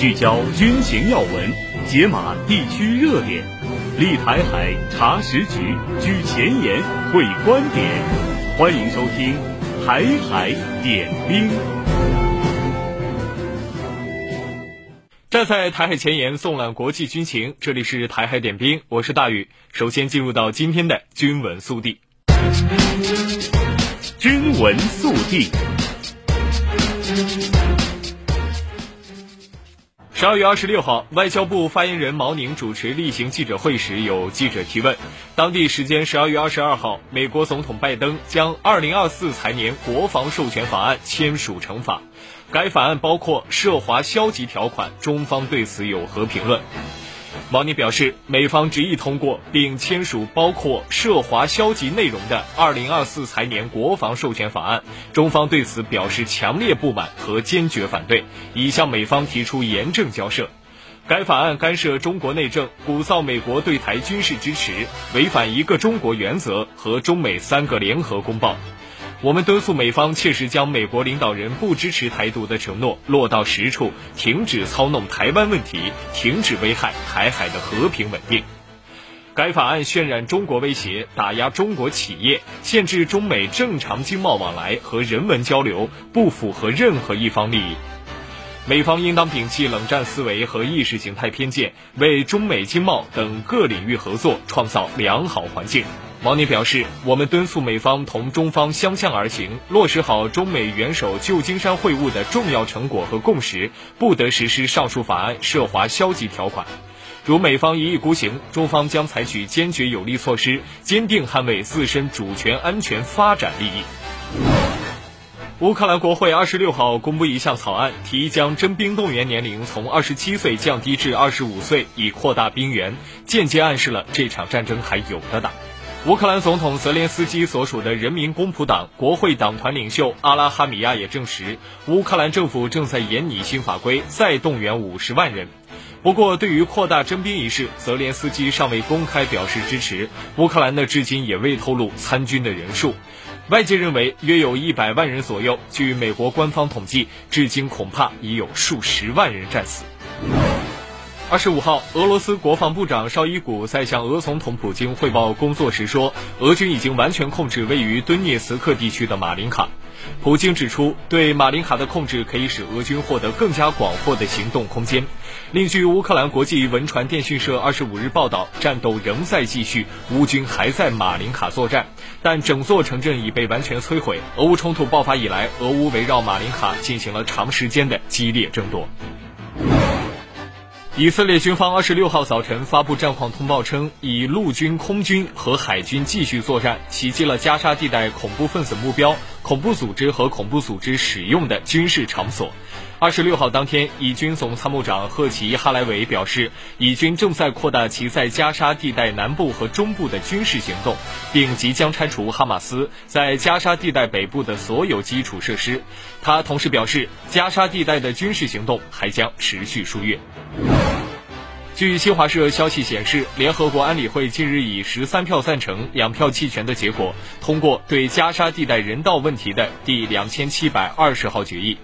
聚焦军情要闻，解码地区热点，立台海查实局，居前沿会观点。欢迎收听《台海点兵》。站在台海前沿，纵览国际军情。这里是《台海点兵》，我是大宇。首先进入到今天的军文速递。军文速递。十二月二十六号，外交部发言人毛宁主持例行记者会时，有记者提问：当地时间十二月二十二号，美国总统拜登将二零二四财年国防授权法案签署成法，该法案包括涉华消极条款，中方对此有何评论？毛宁表示，美方执意通过并签署包括涉华消极内容的二零二四财年国防授权法案，中方对此表示强烈不满和坚决反对，已向美方提出严正交涉。该法案干涉中国内政，鼓噪美国对台军事支持，违反一个中国原则和中美三个联合公报。我们敦促美方切实将美国领导人不支持台独的承诺落到实处，停止操弄台湾问题，停止危害台海的和平稳定。该法案渲染中国威胁，打压中国企业，限制中美正常经贸往来和人文交流，不符合任何一方利益。美方应当摒弃冷战思维和意识形态偏见，为中美经贸等各领域合作创造良好环境。毛宁表示，我们敦促美方同中方相向而行，落实好中美元首旧金山会晤的重要成果和共识，不得实施上述法案涉华消极条款。如美方一意孤行，中方将采取坚决有力措施，坚定捍卫自身主权、安全、发展利益。乌克兰国会二十六号公布一项草案，提议将征兵动员年龄从二十七岁降低至二十五岁，以扩大兵源，间接暗示了这场战争还有的打。乌克兰总统泽连斯基所属的人民公仆党国会党团领袖阿拉哈米亚也证实，乌克兰政府正在研拟新法规，再动员五十万人。不过，对于扩大征兵一事，泽连斯基尚未公开表示支持。乌克兰呢，至今也未透露参军的人数。外界认为约有一百万人左右。据美国官方统计，至今恐怕已有数十万人战死。二十五号，俄罗斯国防部长绍伊古在向俄总统普京汇报工作时说，俄军已经完全控制位于顿涅茨克地区的马林卡。普京指出，对马林卡的控制可以使俄军获得更加广阔的行动空间。另据乌克兰国际文传电讯社二十五日报道，战斗仍在继续，乌军还在马林卡作战，但整座城镇已被完全摧毁。俄乌冲突爆发以来，俄乌围绕马林卡进行了长时间的激烈争夺。以色列军方二十六号早晨发布战况通报称，以陆军、空军和海军继续作战，袭击了加沙地带恐怖分子目标、恐怖组织和恐怖组织使用的军事场所。二十六号当天，以军总参谋长赫奇·哈莱维表示，以军正在扩大其在加沙地带南部和中部的军事行动，并即将拆除哈马斯在加沙地带北部的所有基础设施。他同时表示，加沙地带的军事行动还将持续数月。据新华社消息显示，联合国安理会近日以十三票赞成、两票弃权的结果，通过对加沙地带人道问题的第两千七百二十号决议。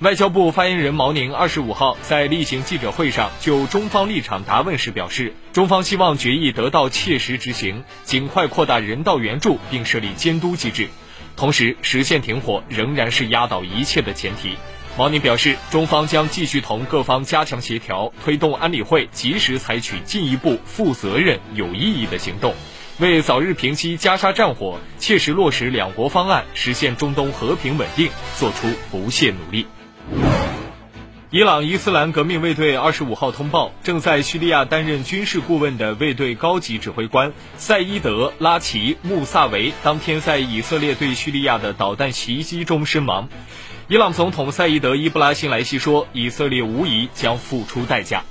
外交部发言人毛宁二十五号在例行记者会上就中方立场答问时表示，中方希望决议得到切实执行，尽快扩大人道援助并设立监督机制，同时实现停火仍然是压倒一切的前提。毛宁表示，中方将继续同各方加强协调，推动安理会及时采取进一步负责任、有意义的行动，为早日平息加沙战火、切实落实两国方案、实现中东和平稳定做出不懈努力。伊朗伊斯兰革命卫队二十五号通报，正在叙利亚担任军事顾问的卫队高级指挥官赛伊德·拉齐·穆萨维当天在以色列对叙利亚的导弹袭击中身亡。伊朗总统赛伊德·伊布拉辛莱西说：“以色列无疑将付出代价。”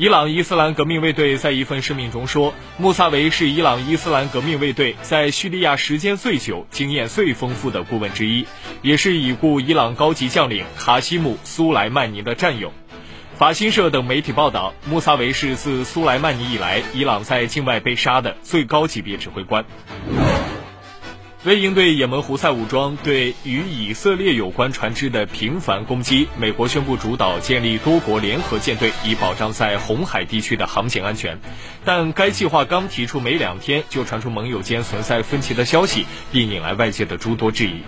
伊朗伊斯兰革命卫队在一份声明中说，穆萨维是伊朗伊斯兰革命卫队在叙利亚时间最久、经验最丰富的顾问之一，也是已故伊朗高级将领卡西姆·苏莱曼尼的战友。法新社等媒体报道，穆萨维是自苏莱曼尼以来伊朗在境外被杀的最高级别指挥官。为应对也门胡塞武装对与以色列有关船只的频繁攻击，美国宣布主导建立多国联合舰队，以保障在红海地区的航行安全。但该计划刚提出没两天，就传出盟友间存在分歧的消息，并引来外界的诸多质疑。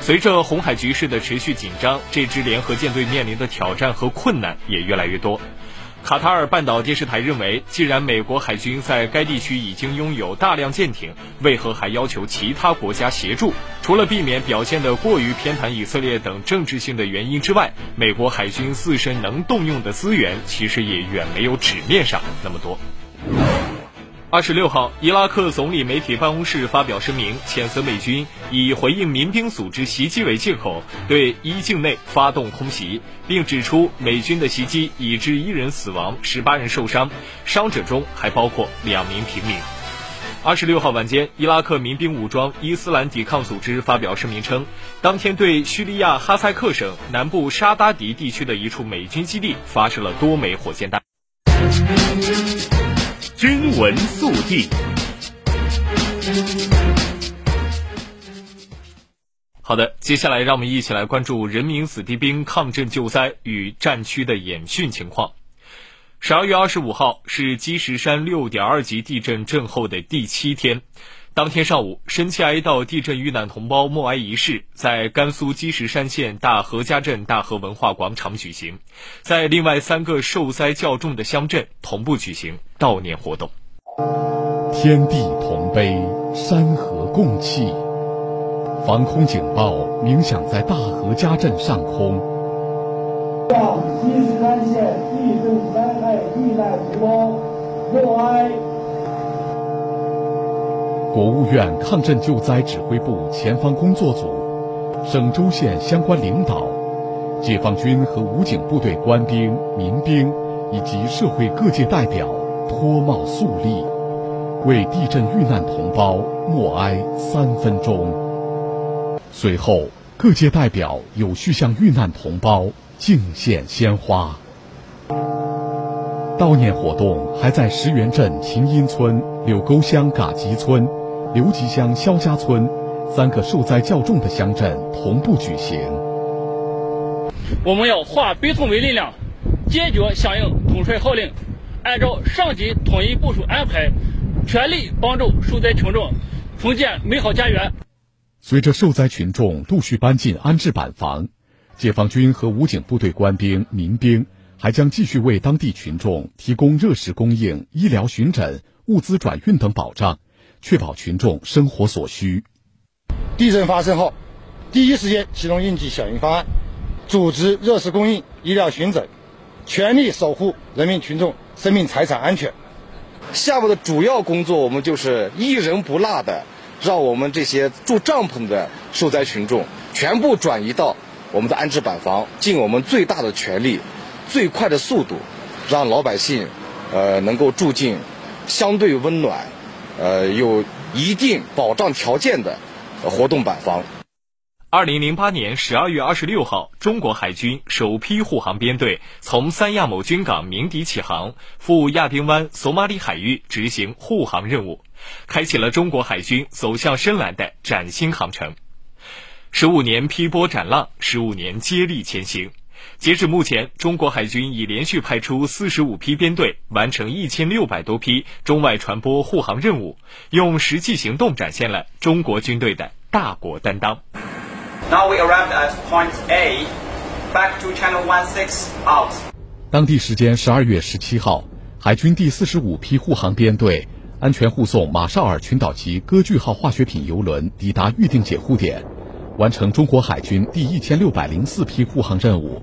随着红海局势的持续紧张，这支联合舰队面临的挑战和困难也越来越多。卡塔尔半岛电视台认为，既然美国海军在该地区已经拥有大量舰艇，为何还要求其他国家协助？除了避免表现得过于偏袒以色列等政治性的原因之外，美国海军自身能动用的资源其实也远没有纸面上那么多。二十六号，伊拉克总理媒体办公室发表声明，谴责美军以回应民兵组织袭击为借口，对伊境内发动空袭，并指出美军的袭击已致一人死亡、十八人受伤，伤者中还包括两名平民。二十六号晚间，伊拉克民兵武装伊斯兰抵抗组织发表声明称，当天对叙利亚哈塞克省南部沙达迪地区的一处美军基地发射了多枚火箭弹。军文速递。好的，接下来让我们一起来关注人民子弟兵抗震救灾与战区的演训情况。十二月二十五号是积石山六点二级地震震后的第七天。当天上午，深切哀悼地震遇难同胞默哀仪式在甘肃积石山县大河家镇大河文化广场举行，在另外三个受灾较重的乡镇同步举行悼念活动。天地同悲，山河共泣，防空警报鸣响在大河家镇上空。向积石山县地震灾害遇难同胞默哀。国务院抗震救灾指挥部前方工作组、省州县相关领导、解放军和武警部队官兵、民兵以及社会各界代表脱帽肃立，为地震遇难同胞默哀三分钟。随后，各界代表有序向遇难同胞敬献鲜花。悼念活动还在石园镇秦阴村、柳沟乡嘎集村。刘集乡肖家村三个受灾较重的乡镇同步举行。我们要化悲痛为力量，坚决响应统帅号令，按照上级统一部署安排，全力帮助受灾群众重建美好家园。随着受灾群众陆续搬进安置板房，解放军和武警部队官兵、民兵还将继续为当地群众提供热食供应、医疗巡诊、物资转运等保障。确保群众生活所需。地震发生后，第一时间启动应急响应方案，组织热食供应、医疗巡诊，全力守护人民群众生命财产安全。下午的主要工作，我们就是一人不落的，让我们这些住帐篷的受灾群众全部转移到我们的安置板房，尽我们最大的全力、最快的速度，让老百姓，呃，能够住进相对温暖。呃，有一定保障条件的活动板房。二零零八年十二月二十六号，中国海军首批护航编队从三亚某军港鸣笛起航，赴亚丁湾索马里海域执行护航任务，开启了中国海军走向深蓝的崭新航程。十五年劈波斩浪，十五年接力前行。截至目前，中国海军已连续派出四十五批编队，完成一千六百多批中外传播护航任务，用实际行动展现了中国军队的大国担当。Now we arrived at point A, back to channel one six out. 当地时间十二月十七号，海军第四十五批护航编队安全护送马绍尔群岛级歌剧号化学品油轮抵达预定解护点，完成中国海军第一千六百零四批护航任务。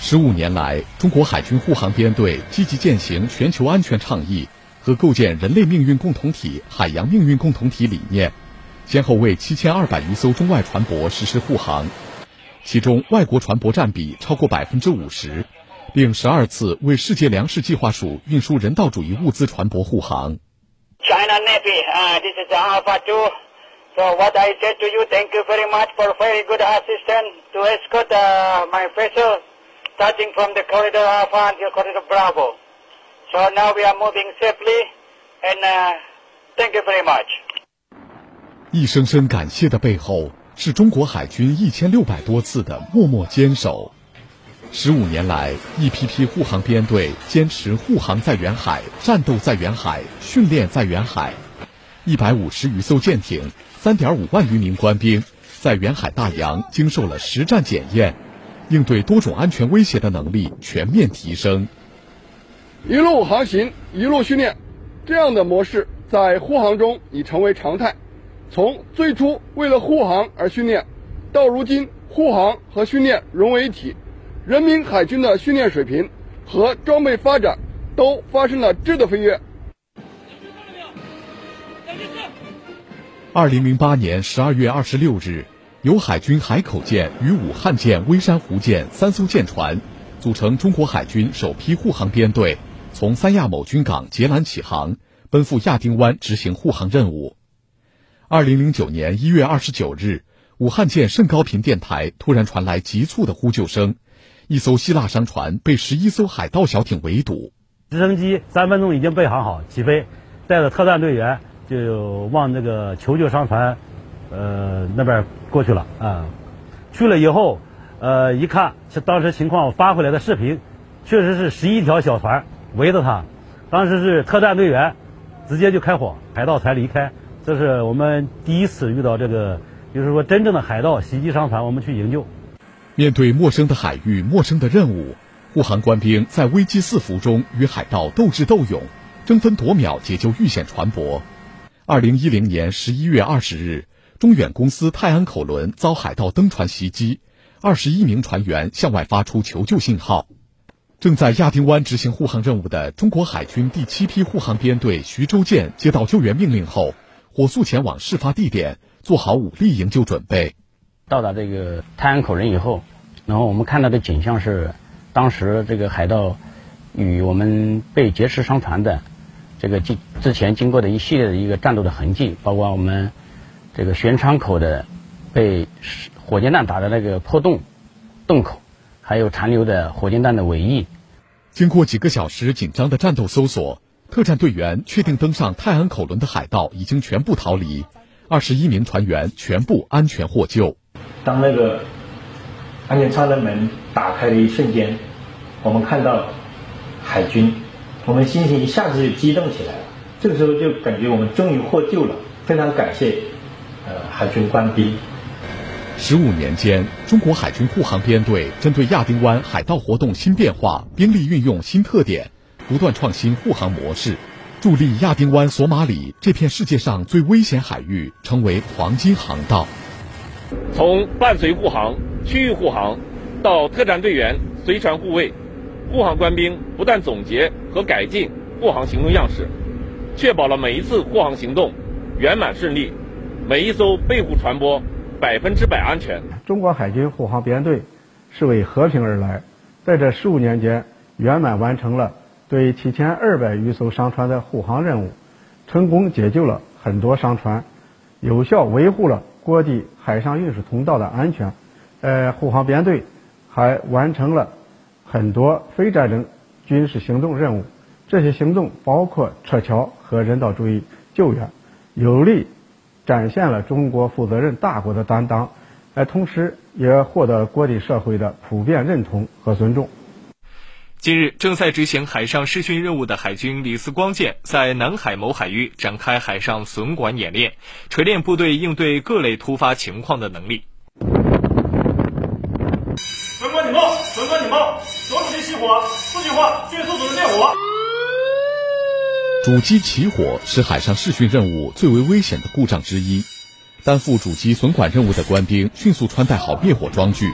十五年来，中国海军护航编队积极践行全球安全倡议和构建人类命运共同体、海洋命运共同体理念，先后为七千二百余艘中外船舶实施护航，其中外国船舶占比超过百分之五十，并十二次为世界粮食计划署运输人道主义物资船舶护航。China Navy, uh, this is Alpha Two. So what I said to you, thank you very much for very good assistance to escort uh, my vessel, starting from the corridor Alpha until corridor Bravo. So now we are moving safely, and uh, thank you very much. 一声声感谢的背后，是中国海军一千六百多次的默默坚守。十五年来，一批批护航编队坚持护航在远海、战斗在远海、训练在远海，一百五十余艘舰艇、三点五万余名官兵，在远海大洋经受了实战检验，应对多种安全威胁的能力全面提升。一路航行，一路训练，这样的模式在护航中已成为常态。从最初为了护航而训练，到如今护航和训练融为一体。人民海军的训练水平和装备发展都发生了质的飞跃。二零零八年十二月二十六日，由海军海口舰与武汉舰、微山湖舰三艘舰船组成中国海军首批护航编队，从三亚某军港截拦起航，奔赴亚丁湾执行护航任务。二零零九年一月二十九日，武汉舰甚高频电台突然传来急促的呼救声。一艘希腊商船被十一艘海盗小艇围堵，直升机三分钟已经备航好起飞，带着特战队员就往那个求救商船，呃那边过去了啊。去了以后，呃一看，当时情况发回来的视频，确实是十一条小船围着他，当时是特战队员直接就开火，海盗才离开。这是我们第一次遇到这个，就是说真正的海盗袭击商船，我们去营救。面对陌生的海域、陌生的任务，护航官兵在危机四伏中与海盗斗智斗勇，争分夺秒解救遇险船舶。二零一零年十一月二十日，中远公司泰安口轮遭海盗登船袭击，二十一名船员向外发出求救信号。正在亚丁湾执行护航任务的中国海军第七批护航编队徐州舰接到救援命令后，火速前往事发地点，做好武力营救准备。到达这个泰安口人以后，然后我们看到的景象是，当时这个海盗与我们被劫持商船的这个之之前经过的一系列的一个战斗的痕迹，包括我们这个舷窗口的被火箭弹打的那个破洞洞口，还有残留的火箭弹的尾翼。经过几个小时紧张的战斗搜索，特战队员确定登上泰安口轮的海盗已经全部逃离，二十一名船员全部安全获救。当那个安全舱的门打开的一瞬间，我们看到海军，我们心情一下子就激动起来了。这个时候就感觉我们终于获救了，非常感谢呃海军官兵。十五年间，中国海军护航编队针对亚丁湾海盗活动新变化、兵力运用新特点，不断创新护航模式，助力亚丁湾索马里这片世界上最危险海域成为黄金航道。从伴随护航、区域护航，到特战队员随船护卫，护航官兵不断总结和改进护航行动样式，确保了每一次护航行动圆满顺利，每一艘备护船舶百分之百安全。中国海军护航编队是为和平而来，在这十五年间圆满完成了对七千二百余艘商船的护航任务，成功解救了很多商船，有效维护了。国际海上运输通道的安全，呃，护航编队还完成了很多非战争军事行动任务。这些行动包括撤侨和人道主义救援，有力展现了中国负责任大国的担当，呃，同时也获得国际社会的普遍认同和尊重。近日，正在执行海上试训任务的海军李四光舰在南海某海域展开海上损管演练，锤炼部队应对各类突发情况的能力。损管警报！损管警报！主机起火，四句话，迅速组织灭火。主机起火是海上试训任务最为危险的故障之一。担负主机损管任务的官兵迅速穿戴好灭火装具，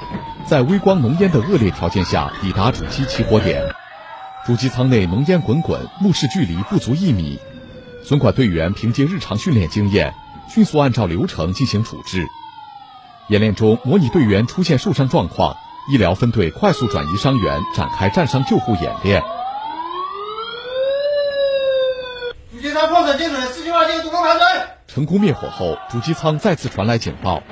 在微光浓烟的恶劣条件下抵达主机起火点。主机舱内浓烟滚滚，目视距离不足一米。损管队员凭借日常训练经验，迅速按照流程进行处置。演练中模拟队员出现受伤状况，医疗分队快速转移伤员，展开战伤救护演练。主机舱破损进水，四千万斤，主攻排水。成功灭火后，主机舱再次传来警报。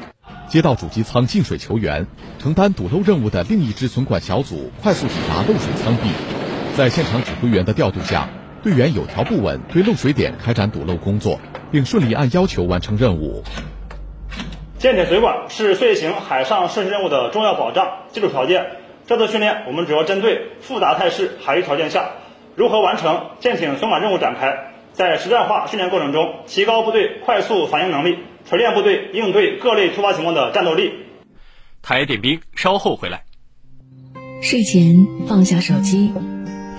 接到主机舱进水求援，承担堵漏任务的另一支损管小组快速抵达漏水舱壁，在现场指挥员的调度下，队员有条不紊对漏水点开展堵漏工作，并顺利按要求完成任务。舰艇水管是遂行海上涉水任务的重要保障基础条件。这次训练，我们主要针对复杂态势海域条件下，如何完成舰艇损管任务展开，在实战化训练过程中，提高部队快速反应能力。锤炼部队应对各类突发情况的战斗力。台点兵，稍后回来。睡前放下手机，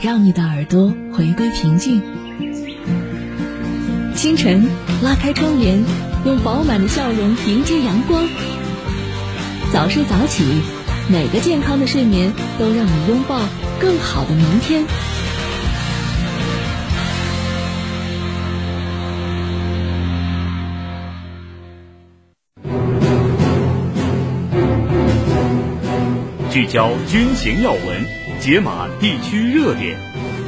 让你的耳朵回归平静。清晨拉开窗帘，用饱满的笑容迎接阳光。早睡早起，每个健康的睡眠都让你拥抱更好的明天。聚焦军情要闻，解码地区热点，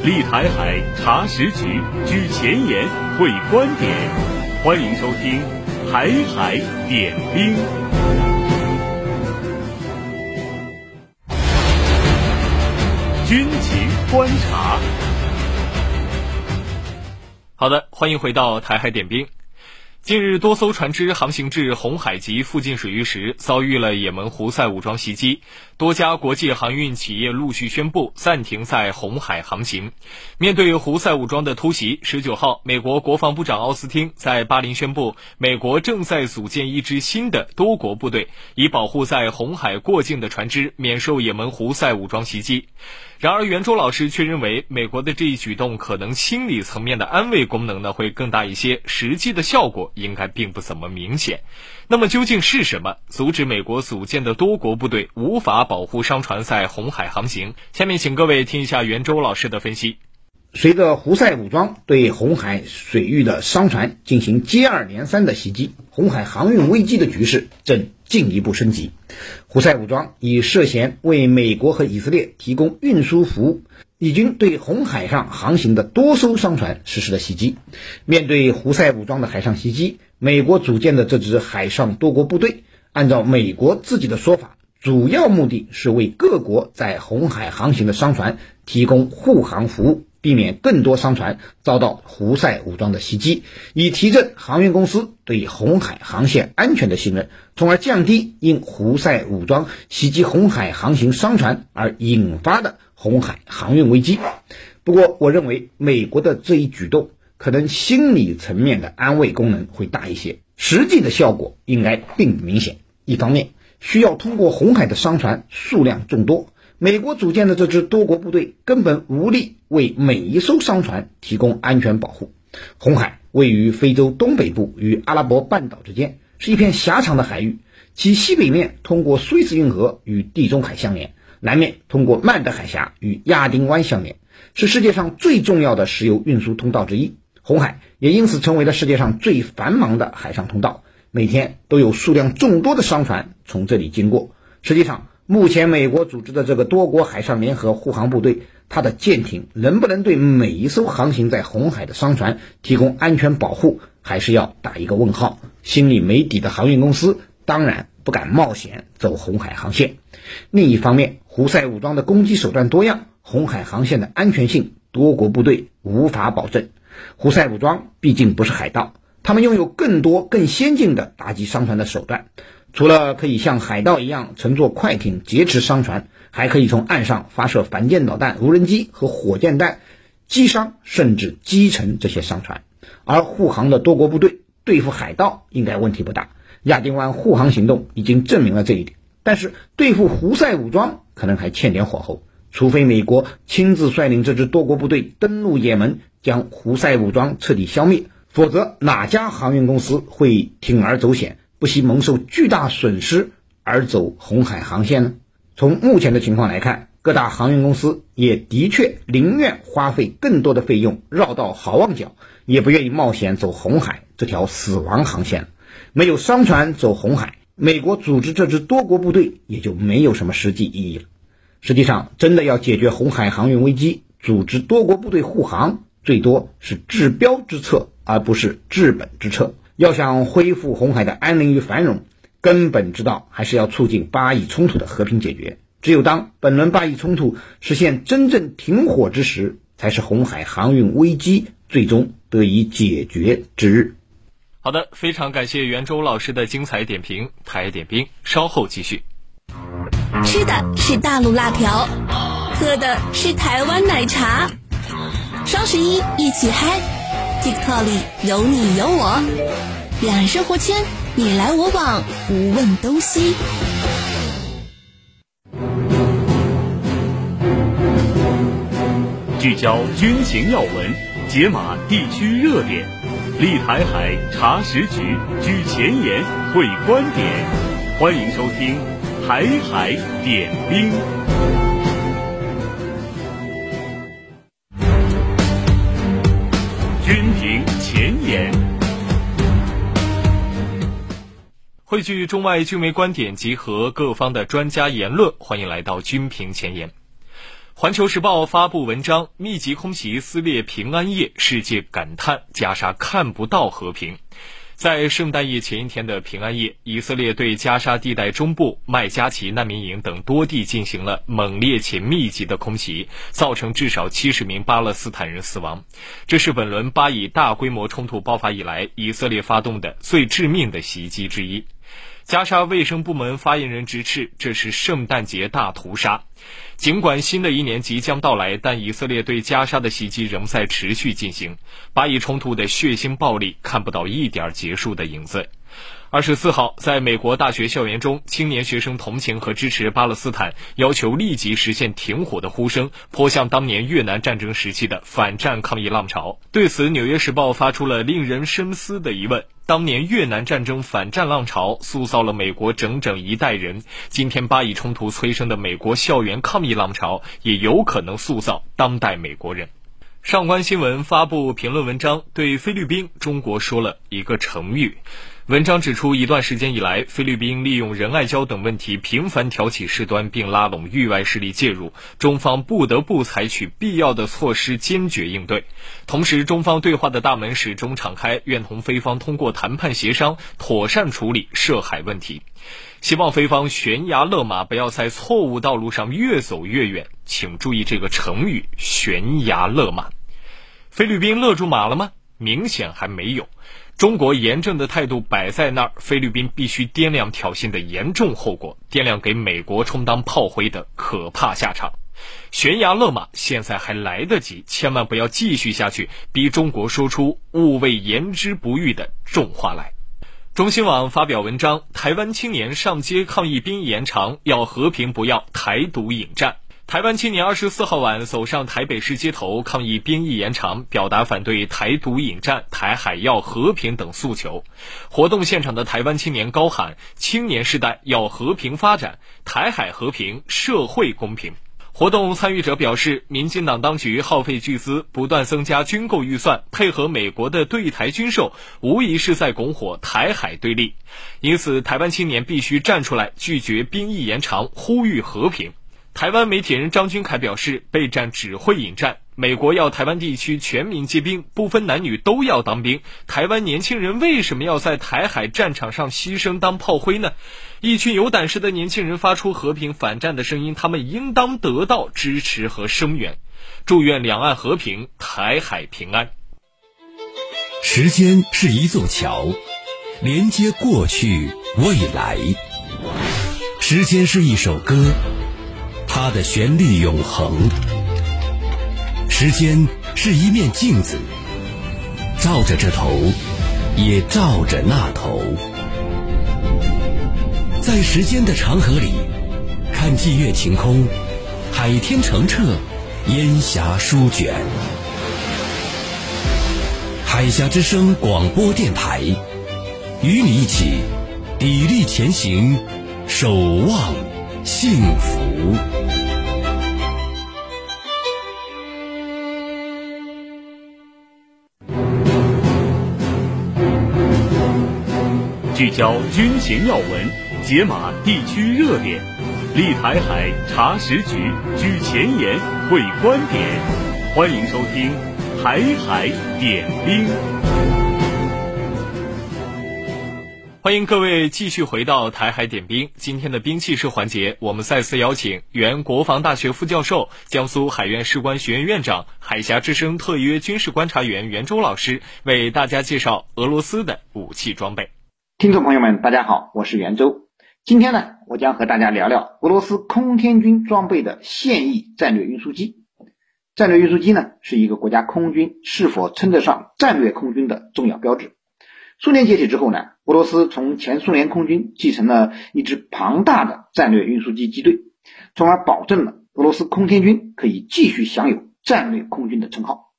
立台海查实局，举前沿，会观点。欢迎收听《台海点兵》。军情观察。好的，欢迎回到《台海点兵》。近日，多艘船只航行至红海及附近水域时，遭遇了也门胡塞武装袭击。多家国际航运企业陆续宣布暂停在红海航行。面对胡塞武装的突袭，十九号，美国国防部长奥斯汀在巴林宣布，美国正在组建一支新的多国部队，以保护在红海过境的船只免受也门胡塞武装袭击。然而，袁周老师却认为，美国的这一举动可能心理层面的安慰功能呢会更大一些，实际的效果应该并不怎么明显。那么，究竟是什么阻止美国组建的多国部队无法保护商船在红海航行？下面请各位听一下袁周老师的分析。随着胡塞武装对红海水域的商船进行接二连三的袭击，红海航运危机的局势正进一步升级。胡塞武装以涉嫌为美国和以色列提供运输服务，已经对红海上航行的多艘商船实施了袭击。面对胡塞武装的海上袭击，美国组建的这支海上多国部队，按照美国自己的说法，主要目的是为各国在红海航行的商船提供护航服务。避免更多商船遭到胡塞武装的袭击，以提振航运公司对红海航线安全的信任，从而降低因胡塞武装袭击红海航行商船而引发的红海航运危机。不过，我认为美国的这一举动可能心理层面的安慰功能会大一些，实际的效果应该并不明显。一方面，需要通过红海的商船数量众多。美国组建的这支多国部队根本无力为每一艘商船提供安全保护。红海位于非洲东北部与阿拉伯半岛之间，是一片狭长的海域，其西北面通过苏伊士运河与地中海相连，南面通过曼德海峡与亚丁湾相连，是世界上最重要的石油运输通道之一。红海也因此成为了世界上最繁忙的海上通道，每天都有数量众多的商船从这里经过。实际上，目前，美国组织的这个多国海上联合护航部队，它的舰艇能不能对每一艘航行在红海的商船提供安全保护，还是要打一个问号。心里没底的航运公司当然不敢冒险走红海航线。另一方面，胡塞武装的攻击手段多样，红海航线的安全性多国部队无法保证。胡塞武装毕竟不是海盗，他们拥有更多更先进的打击商船的手段。除了可以像海盗一样乘坐快艇劫持商船，还可以从岸上发射反舰导弹、无人机和火箭弹击伤甚至击沉这些商船。而护航的多国部队对付海盗应该问题不大，亚丁湾护航行动已经证明了这一点。但是对付胡塞武装可能还欠点火候，除非美国亲自率领这支多国部队登陆也门，将胡塞武装彻底消灭，否则哪家航运公司会铤而走险？不惜蒙受巨大损失而走红海航线呢？从目前的情况来看，各大航运公司也的确宁愿花费更多的费用绕道好望角，也不愿意冒险走红海这条死亡航线。没有商船走红海，美国组织这支多国部队也就没有什么实际意义了。实际上，真的要解决红海航运危机，组织多国部队护航，最多是治标之策，而不是治本之策。要想恢复红海的安宁与繁荣，根本之道还是要促进巴以冲突的和平解决。只有当本轮巴以冲突实现真正停火之时，才是红海航运危机最终得以解决之日。好的，非常感谢袁周老师的精彩点评。台点兵稍后继续。吃的是大陆辣条，喝的是台湾奶茶。双十一一起嗨，TikTok 里有你有我，两岸生活圈你来我往，不问东西。聚焦军情要闻，解码地区热点，立台海查实局，居前沿会观点。欢迎收听《台海点兵》。据中外军媒观点，集合各方的专家言论。欢迎来到军评前沿。环球时报发布文章：密集空袭撕裂平安夜，世界感叹加沙看不到和平。在圣诞夜前一天的平安夜，以色列对加沙地带中部麦加齐难民营等多地进行了猛烈且密集的空袭，造成至少七十名巴勒斯坦人死亡。这是本轮巴以大规模冲突爆发以来，以色列发动的最致命的袭击之一。加沙卫生部门发言人直斥，这是圣诞节大屠杀。尽管新的一年即将到来，但以色列对加沙的袭击仍在持续进行。巴以冲突的血腥暴力看不到一点结束的影子。二十四号，在美国大学校园中，青年学生同情和支持巴勒斯坦，要求立即实现停火的呼声，颇像当年越南战争时期的反战抗议浪潮。对此，《纽约时报》发出了令人深思的疑问。当年越南战争反战浪潮塑造了美国整整一代人，今天巴以冲突催生的美国校园抗议浪潮也有可能塑造当代美国人。上官新闻发布评论文章，对菲律宾，中国说了一个成语。文章指出，一段时间以来，菲律宾利用仁爱礁等问题频繁挑起事端，并拉拢域外势力介入，中方不得不采取必要的措施，坚决应对。同时，中方对话的大门始终敞开，愿同菲方通过谈判协商，妥善处理涉海问题。希望菲方悬崖勒马，不要在错误道路上越走越远。请注意这个成语“悬崖勒马”。菲律宾勒住马了吗？明显还没有。中国严正的态度摆在那儿，菲律宾必须掂量挑衅的严重后果，掂量给美国充当炮灰的可怕下场。悬崖勒马，现在还来得及，千万不要继续下去，逼中国说出“勿谓言之不预”的重话来。中新网发表文章：台湾青年上街抗议兵延长，要和平，不要台独引战。台湾青年二十四号晚走上台北市街头抗议兵役延长，表达反对台独引战、台海要和平等诉求。活动现场的台湾青年高喊：“青年世代要和平发展，台海和平，社会公平。”活动参与者表示，民进党当局耗费巨资，不断增加军购预算，配合美国的对台军售，无疑是在拱火台海对立。因此，台湾青年必须站出来，拒绝兵役延长，呼吁和平。台湾媒体人张君凯表示，备战只会引战。美国要台湾地区全民皆兵，不分男女都要当兵。台湾年轻人为什么要在台海战场上牺牲当炮灰呢？一群有胆识的年轻人发出和平反战的声音，他们应当得到支持和声援。祝愿两岸和平，台海平安。时间是一座桥，连接过去未来。时间是一首歌。它的旋律永恒，时间是一面镜子，照着这头，也照着那头。在时间的长河里，看霁月晴空，海天澄澈，烟霞舒卷。海峡之声广播电台，与你一起砥砺前行，守望幸福。聚焦军情要闻，解码地区热点，立台海查实局，举前沿，会观点。欢迎收听《台海点兵》。欢迎各位继续回到台海点兵。今天的兵器室环节，我们再次邀请原国防大学副教授、江苏海院士官学院院长、海峡之声特约军事观察员袁周老师为大家介绍俄罗斯的武器装备。听众朋友们，大家好，我是袁周。今天呢，我将和大家聊聊俄罗斯空天军装备的现役战略运输机。战略运输机呢，是一个国家空军是否称得上战略空军的重要标志。苏联解体之后呢，俄罗斯从前苏联空军继承了一支庞大的战略运输机机队，从而保证了俄罗斯空天军可以继续享有战略空军的称号。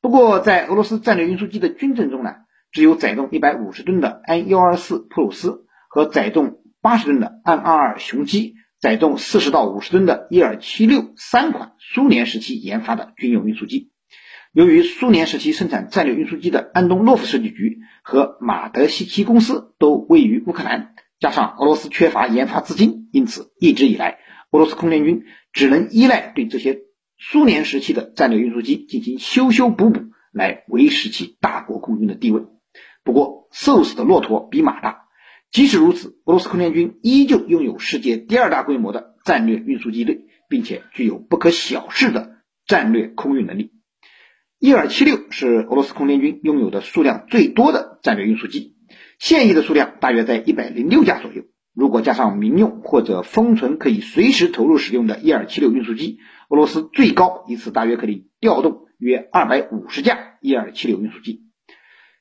不过，在俄罗斯战略运输机的军阵中呢，只有载重一百五十吨的安幺二四普鲁斯和载重八十吨的安二二雄鸡，载重四十到五十吨的伊尔七六三款苏联时期研发的军用运输机。由于苏联时期生产战略运输机的安东诺夫设计局和马德西奇公司都位于乌克兰，加上俄罗斯缺乏研发资金，因此一直以来，俄罗斯空天军只能依赖对这些苏联时期的战略运输机进行修修补补，来维持其大国空军的地位。不过，瘦死的骆驼比马大，即使如此，俄罗斯空天军依旧拥有世界第二大规模的战略运输机队，并且具有不可小视的战略空运能力。伊尔七六是俄罗斯空天军拥有的数量最多的战略运输机，现役的数量大约在一百零六架左右。如果加上民用或者封存可以随时投入使用的伊尔七六运输机，俄罗斯最高一次大约可以调动约二百五十架伊尔七六运输机。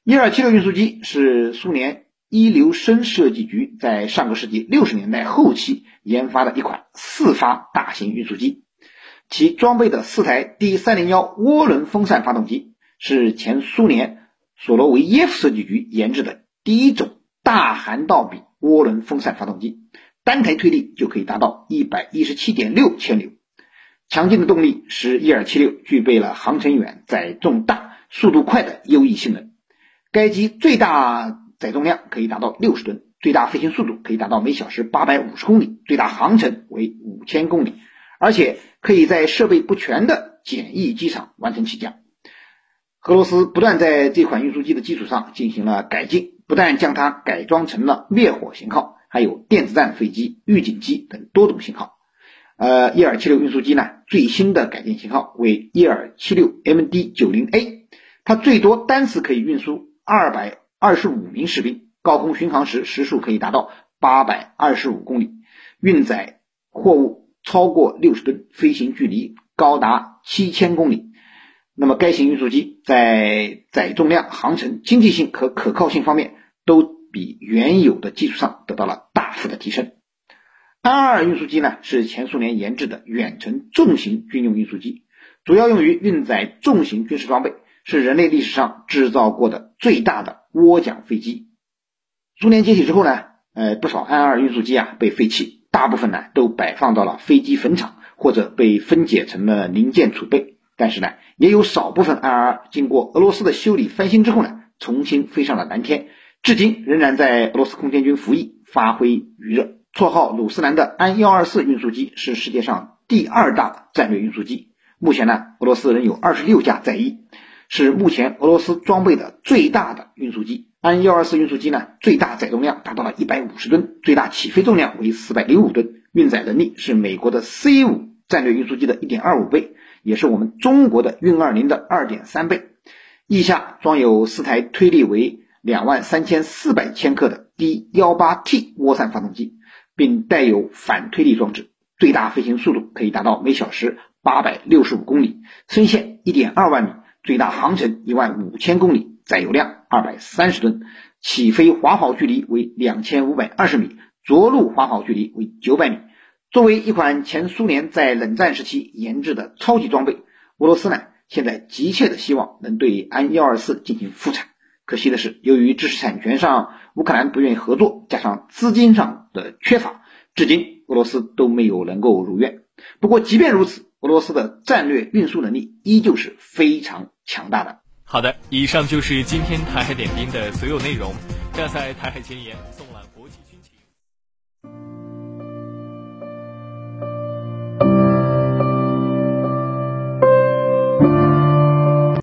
伊尔七六运输机是苏联伊留申设计局在上个世纪六十年代后期研发的一款四发大型运输机。其装备的四台 D 三零幺涡轮风扇发动机是前苏联索罗维耶夫设计局研制的第一种大涵道比涡轮风扇发动机，单台推力就可以达到一百一十七点六千牛。强劲的动力使伊尔七六具备了航程远、载重大、速度快的优异性能。该机最大载重量可以达到六十吨，最大飞行速度可以达到每小时八百五十公里，最大航程为五千公里。而且可以在设备不全的简易机场完成起降。俄罗斯不断在这款运输机的基础上进行了改进，不但将它改装成了灭火型号，还有电子战飞机、预警机等多种型号。呃，伊尔七六运输机呢，最新的改进型号为伊尔七六 MD 九零 A，它最多单次可以运输二百二十五名士兵，高空巡航时时速可以达到八百二十五公里，运载货物。超过六十吨，飞行距离高达七千公里。那么，该型运输机在载重量、航程、经济性和可靠性方面都比原有的基础上得到了大幅的提升。安二二运输机呢，是前苏联研制的远程重型军用运输机，主要用于运载重型军事装备，是人类历史上制造过的最大的涡桨飞机。苏联解体之后呢，呃，不少安二运输机啊被废弃。大部分呢都摆放到了飞机坟场，或者被分解成了零件储备。但是呢，也有少部分安二经过俄罗斯的修理翻新之后呢，重新飞上了蓝天，至今仍然在俄罗斯空天军服役，发挥余热。绰号鲁斯兰的安幺二四运输机是世界上第二大的战略运输机。目前呢，俄罗斯仍有二十六架在役，是目前俄罗斯装备的最大的运输机。安幺二四运输机呢，最大载重量达到了一百五十吨，最大起飞重量为四百零五吨，运载能力是美国的 C 五战略运输机的一点二五倍，也是我们中国的运二零的二点三倍。翼下装有四台推力为两万三千四百千克的 D 幺八 T 涡扇发动机，并带有反推力装置，最大飞行速度可以达到每小时八百六十五公里，升限一点二万米，最大航程一万五千公里。载油量二百三十吨，起飞滑跑距离为两千五百二十米，着陆滑跑距离为九百米。作为一款前苏联在冷战时期研制的超级装备，俄罗斯呢现在急切的希望能对安幺二四进行复产。可惜的是，由于知识产权上乌克兰不愿意合作，加上资金上的缺乏，至今俄罗斯都没有能够如愿。不过，即便如此，俄罗斯的战略运输能力依旧是非常强大的。好的，以上就是今天台海点兵的所有内容。站在台海前沿。